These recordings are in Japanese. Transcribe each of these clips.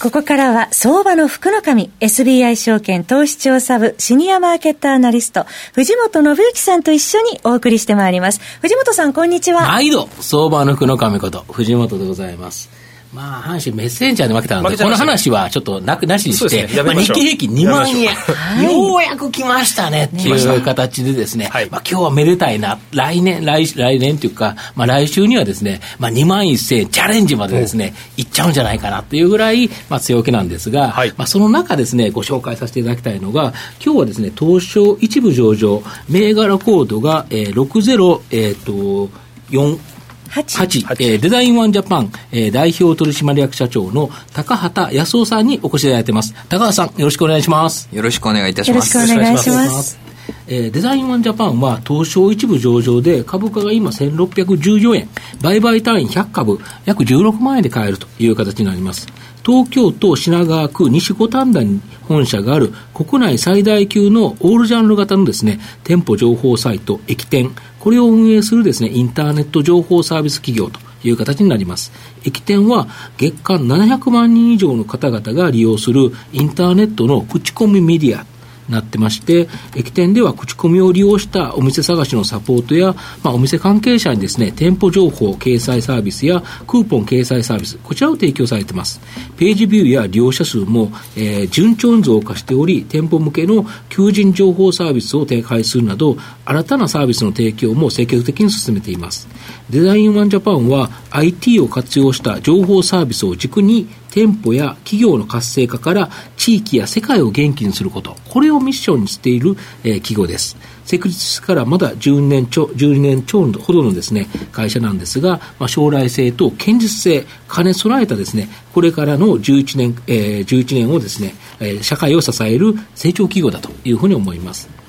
ここからは相場の福の神 SBI 証券投資調査部シニアマーケットアナリスト藤本信之さんと一緒にお送りしてまいります。藤本さんこんにちは。毎度相場の福の神こと藤本でございます。まあ、阪神メッセンジャーで負けたので、この話はちょっとなくなしにして、ね、まあ、日経平均2万円、ようやく来ましたねっていう形でですね、はい、まあ、今日はめでたいな、来年、来来年というか、まあ、来週にはですね、まあ、2万1000円チャレンジまでですね、いっちゃうんじゃないかなっていうぐらい、まあ、強気なんですが、はい、まあ、その中ですね、ご紹介させていただきたいのが、今日はですね、東証一部上場、銘柄コードが、えー、60、えっ、ー、と、4、8、8えー、デザインワンジャパン、えー、代表取締役社長の高畑康夫さんにお越しいただいてます。高畑さん、よろしくお願いします。よろしくお願いいたします。よろしくお願いします。えー、デザインワンジャパンは東証一部上場で株価が今1614円、売買単位100株、約16万円で買えるという形になります。東京都品川区西五反田に本社がある。国内最大級のオールジャンル型のですね、店舗情報サイト、駅店、これを運営するですね、インターネット情報サービス企業という形になります。駅店は月間700万人以上の方々が利用するインターネットの口コミメディア。なってまして、駅店では口コミを利用したお店探しのサポートや、まあ、お店関係者にですね、店舗情報掲載サービスやクーポン掲載サービス、こちらを提供されています。ページビューや利用者数も、えー、順調に増加しており、店舗向けの求人情報サービスを展開するなど、新たなサービスの提供も積極的に進めています。デザインワンジャパンは IT を活用した情報サービスを軸に店舗や企業の活性化から地域や世界を元気にすること、これをミッションにしている、えー、企業です。設立からまだ12年超、12年超ほどのですね、会社なんですが、まあ、将来性と堅実性、兼ね備えたですね、これからの11年、えー、11年をですね、えー、社会を支える成長企業だというふうに思います。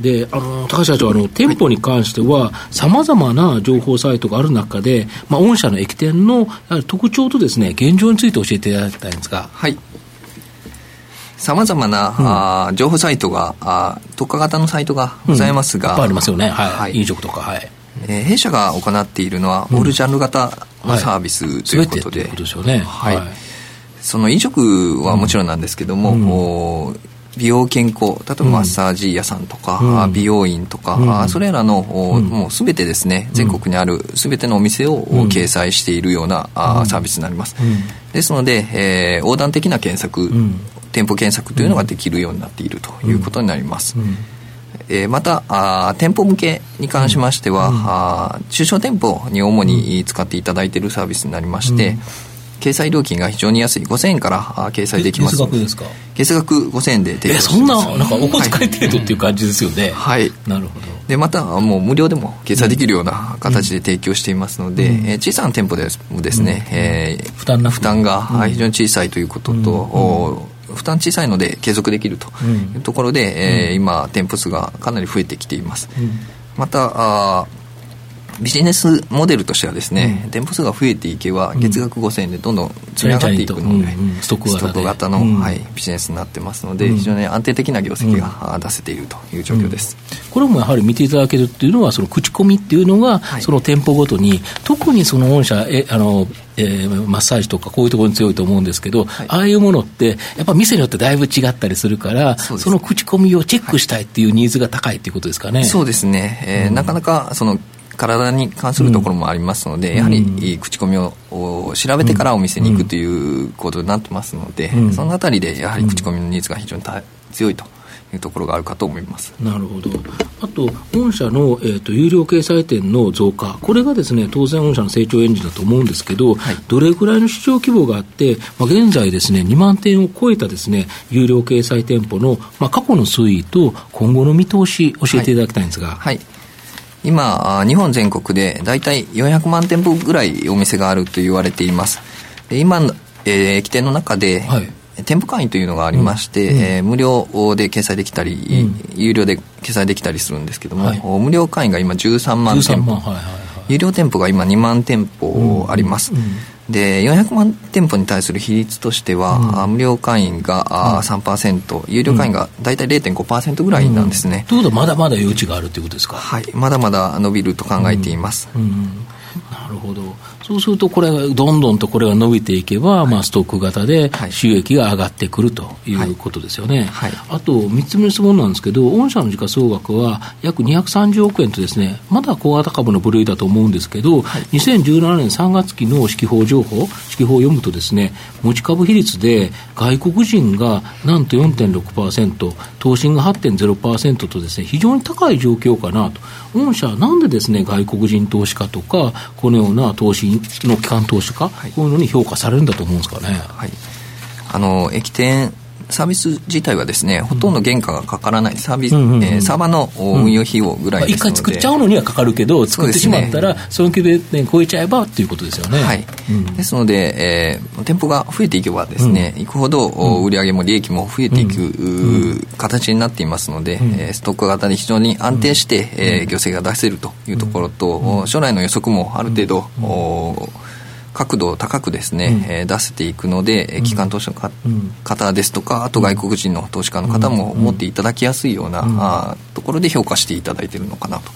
で、あの、高橋社長、あの、店舗に関しては、さまざまな情報サイトがある中で、まあ、御社の駅店の特徴とですね、現状について教えていただきたいんですが。はい。さまざまな、うん、あ情報サイトがあ、特化型のサイトがございますが、うん、いっぱいありますよね。はい。はい、飲食とか、はい。えー、弊社が行っているのは、オールジャンル型のサービスということで、はい、ですよね。はい。その飲食はもちろんなんですけども、うん美容健康例えばマッサージ屋さんとか、うん、美容院とか、うん、それらの、うん、もうすべてですね全国にあるすべてのお店を、掲載しているような、あサービスになります、ですので、えー、横断的な検索、店舗検索というのができるようになっているということになります、えー、またあ店舗向けに関しましては、うん、あ中小店舗に主に使っていただいているサービスになりまして、掲載料金が非常に安い。5000円から掲載できます。月額ですか？月額5000円で提供してます。そんななんかお小遣い程度っていう感じですよね。はい、なるほど。でまたもう無料でも掲載できるような形で提供していますので、うん、えー、小さな店舗でもですね、うん、えー、負担負担が非常に小さいということと、うん、負担小さいので継続できるというところで、うん、えー、今店舗数がかなり増えてきています、またあビジネスモデルとしてはですね、うん、店舗数が増えていけば月額5000円でどんどん積み上がっていくので、うん。うん、ストック型の、はい、ビジネスになってますので、非常に安定的な業績が出せているという状況です、これもやはり見ていただけるっていうのはその口コミっていうのが、はい、その店舗ごとに特にその御社えあのえー、マッサージとかこういうところに強いと思うんですけど、はい、ああいうものってやっぱ店によってだいぶ違ったりするからその口コミをチェックしたいっていうニーズが高いっていうことですかね、そうですね、えー、うん、なかなかその体に関するところもありますので、うん、やはり口コミを調べてからお店に行くということになってますので、うん、そのあたりでやはり口コミのニーズが非常に強いというところがあるかと思います。なるほど、あと、御社の、えーと、有料掲載店の増加、これがですね当然、御社の成長エンジンだと思うんですけど、はい、どれぐらいの市場規模があって、まあ、現在ですね、2万店を超えたですね有料掲載店舗の、まあ、過去の推移と、今後の見通し、教えていただきたいんですが。はい、はい今、日本全国で大体400万店舗ぐらいお店があると言われています。で今、えー、駅店の中で、はい、店舗会員というのがありまして、うん、えー、無料で掲載できたり、うん、有料で掲載できたりするんですけども、はい、無料会員が今13万店舗。有料店舗が今2万店舗あります、うんうんで400万店舗に対する比率としては、うん、無料会員が、うん、3%有料会員が大体0.5%ぐらいなんですね、ということはまだまだ余地があるということですか？はい。まだまだ伸びると考えています、なるほどそうすると、これがどんどんとこれが伸びていけば、まあ、ストック型で収益が上がってくるということですよね。はい。はい、あと、3つ目の質問なんですけど、御社の時価総額は約230億円とですね、まだ小型株の部類だと思うんですけど、はい、2017年3月期の指揮法情報、指揮法を読むとですね、持ち株比率で外国人がなんと4.6%、投資が8.0%とですね、非常に高い状況かなと。御社はなんでですね、外国人投資家とか、このような投資の機関投資家、はい、こういうのに評価されるんだと思うんですかね。はい、あの駅店サービス自体はですね、ほとんど原価がかからないサービス、うんえー、サーバーの運用費用ぐらいですので、一、回作っちゃうのにはかかるけど、作ってしまったら、その規定超えちゃえばっていうことですよね。はい。うん、ですので、えー、店舗が増えていけばですね、うん、いくほど、売上も利益も増えていく、形になっていますので、えストック型で非常に安定して、えー、業績が出せるというところと、将来の予測もある程度、お角度を高くですね、うん、えー、出せていくので、機関投資のか、うん、方ですとかあと外国人の投資家の方も持っていただきやすいような、うん、あところで評価していただいているのかなと。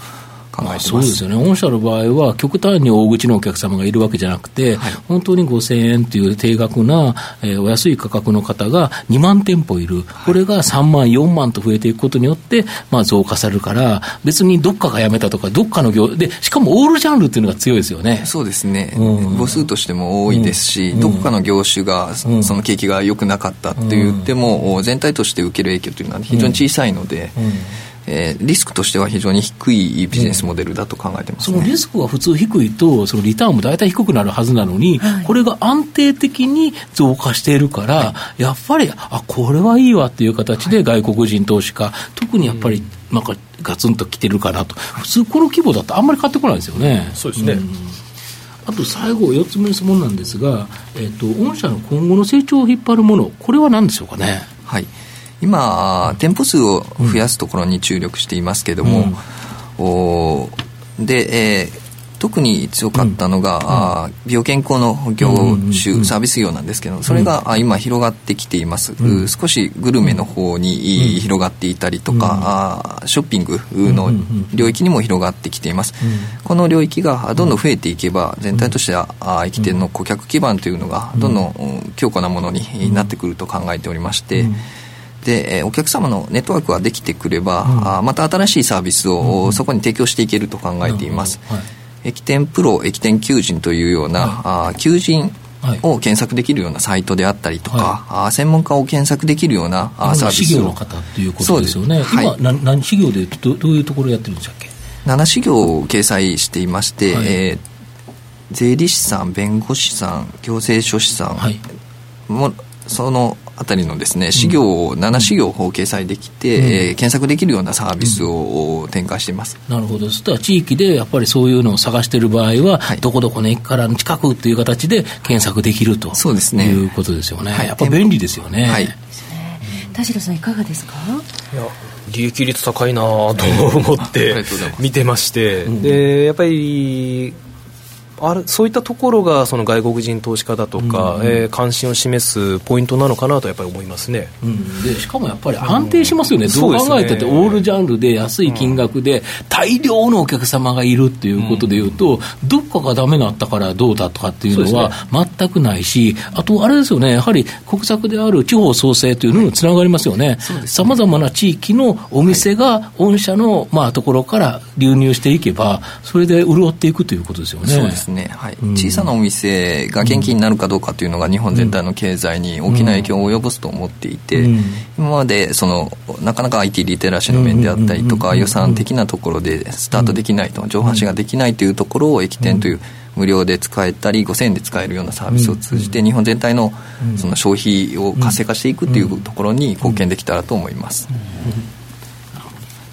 考えてます。そうですよね、御社の場合は、極端に大口のお客様がいるわけじゃなくて、はい、本当に5000円という低額な、えー、お安い価格の方が2万店舗いる、これが3万、4万と増えていくことによって、まあ、増加されるから、別にどっかが辞めたとか、どっかの業で、しかもオールジャンルっていうのが強いですよね。そうですね、うん、母数としても多いですし、うん、どこかの業種が、その景気が良くなかったって言っても、全体として受ける影響というのは非常に小さいので。うんえー、リスクとしては非常に低いビジネスモデルだと考えてます、ね、そのリスクが普通低いと、そのリターンも大体低くなるはずなのに、はい、これが安定的に増加しているから、はい、やっぱり、あこれはいいわっていう形で外国人投資家、はい、特にやっぱり、なんかガツンときてるかなと、普通、この規模だとあんまり買ってこないですよね。そうですね、うん。あと最後、4つ目の質問なんですが、えーと、御社の今後の成長を引っ張るもの、これは何でしょうかね？はい今、店舗数を増やすところに注力していますけれども、うん、おで、えー、特に強かったのが、うん、美容健康の業種、サービス業なんですけどそれが今広がってきています、うん、少しグルメの方に広がっていたりとか、うん、ショッピングの領域にも広がってきています、この領域がどんどん増えていけば全体としては駅店の顧客基盤というのがどんどん強固なものになってくると考えておりまして、で、えー、お客様のネットワークができてくれば、うん、あまた新しいサービスを、うん、そこに提供していけると考えています、はい、駅店プロ駅店求人というような、はい、あ求人を検索できるようなサイトであったりとか、はい、あ専門家を検索できるようなあサービスを。事業の方っていうことですよね。はい、今何事業でどどういうところやってるんでしたっけ7事業を掲載していまして、はい、えー、税理士さん弁護士さん行政書士さん、はい、もそのあたりのですね、事業を7事業を掲載できて、うん、えー、検索できるようなサービスを展開しています。なるほど。そしたら地域でやっぱりそういうのを探している場合は、はい、どこどこの駅からの近くという形で検索できるとそうですねいうことですよね。はい、やっぱ便利ですよね。はい。田代さんいかがですか？いや利益率高いなと思って見てまして、でやっぱりあれそういったところがその外国人投資家だとか、うんうん、えー、関心を示すポイントなのかなとやっぱり思いますね、うん、でしかもやっぱり安定しますよね、うん、どう考えたって、オールジャンルで安い金額で大量のお客様がいるっていうことでいうと、うん、どっかがダメだったからどうだとかっていうのは全くないし、あとあれですよね、やはり国策である地方創生というのにつながりますよね、さまざまな地域のお店が御社の、まあ、ところから流入していけば、それで潤っていくということですよね。そうですね、はい、小さなお店が元気になるかどうかというのが日本全体の経済に大きな影響を及ぼすと思っていて、今までそのなかなか IT リテラシーの面であったりとか予算的なところでスタートできないと上半身ができないというところを駅店という無料で使えたり5000円で使えるようなサービスを通じて日本全体のその消費を活性化していくというところに貢献できたらと思います。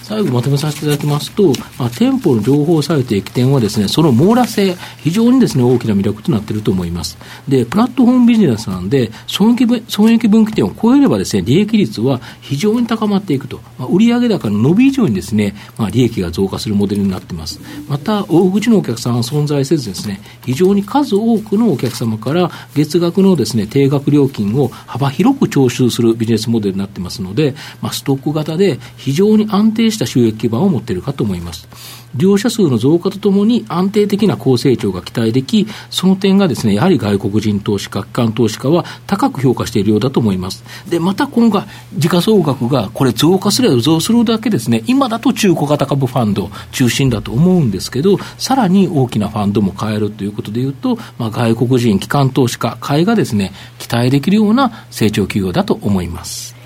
最後まとめさせていただきますと、まあ、店舗の情報サイト駅店はですね、その網羅性、非常にですね、大きな魅力となっていると思います。で、プラットフォームビジネスなんで、損益損益分岐点を超えればですね、利益率は非常に高まっていくと。まあ、売上高の伸び以上にですね、まあ、利益が増加するモデルになっています。また、大口のお客さんは存在せずですね、非常に数多くのお客様から月額のですね、定額料金を幅広く徴収するビジネスモデルになってますので、まあ、ストック型で非常に安定しした収益基盤を持っているかと思います。利用者数の増加とともに安定的な高成長が期待でき、その点がですね、やはり外国人投資家、機関投資家は高く評価しているようだと思います。で、また今後、時価総額がこれ増加すれば増するだけですね、今だと中古型株ファンド中心だと思うんですけど、さらに大きなファンドも買えるということでいうと、まあ、外国人、機関投資家、買いがですね、期待できるような成長企業だと思います。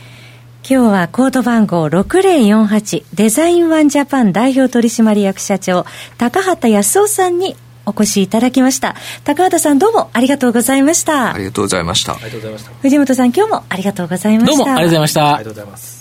今日はコード番号6048デザインワンジャパン代表取締役社長高畑康夫さんにお越しいただきました。高畑さんどうもありがとうございました。ありがとうございました。藤本さん今日もありがとうございました。どうもありがとうございました。ありがとうございます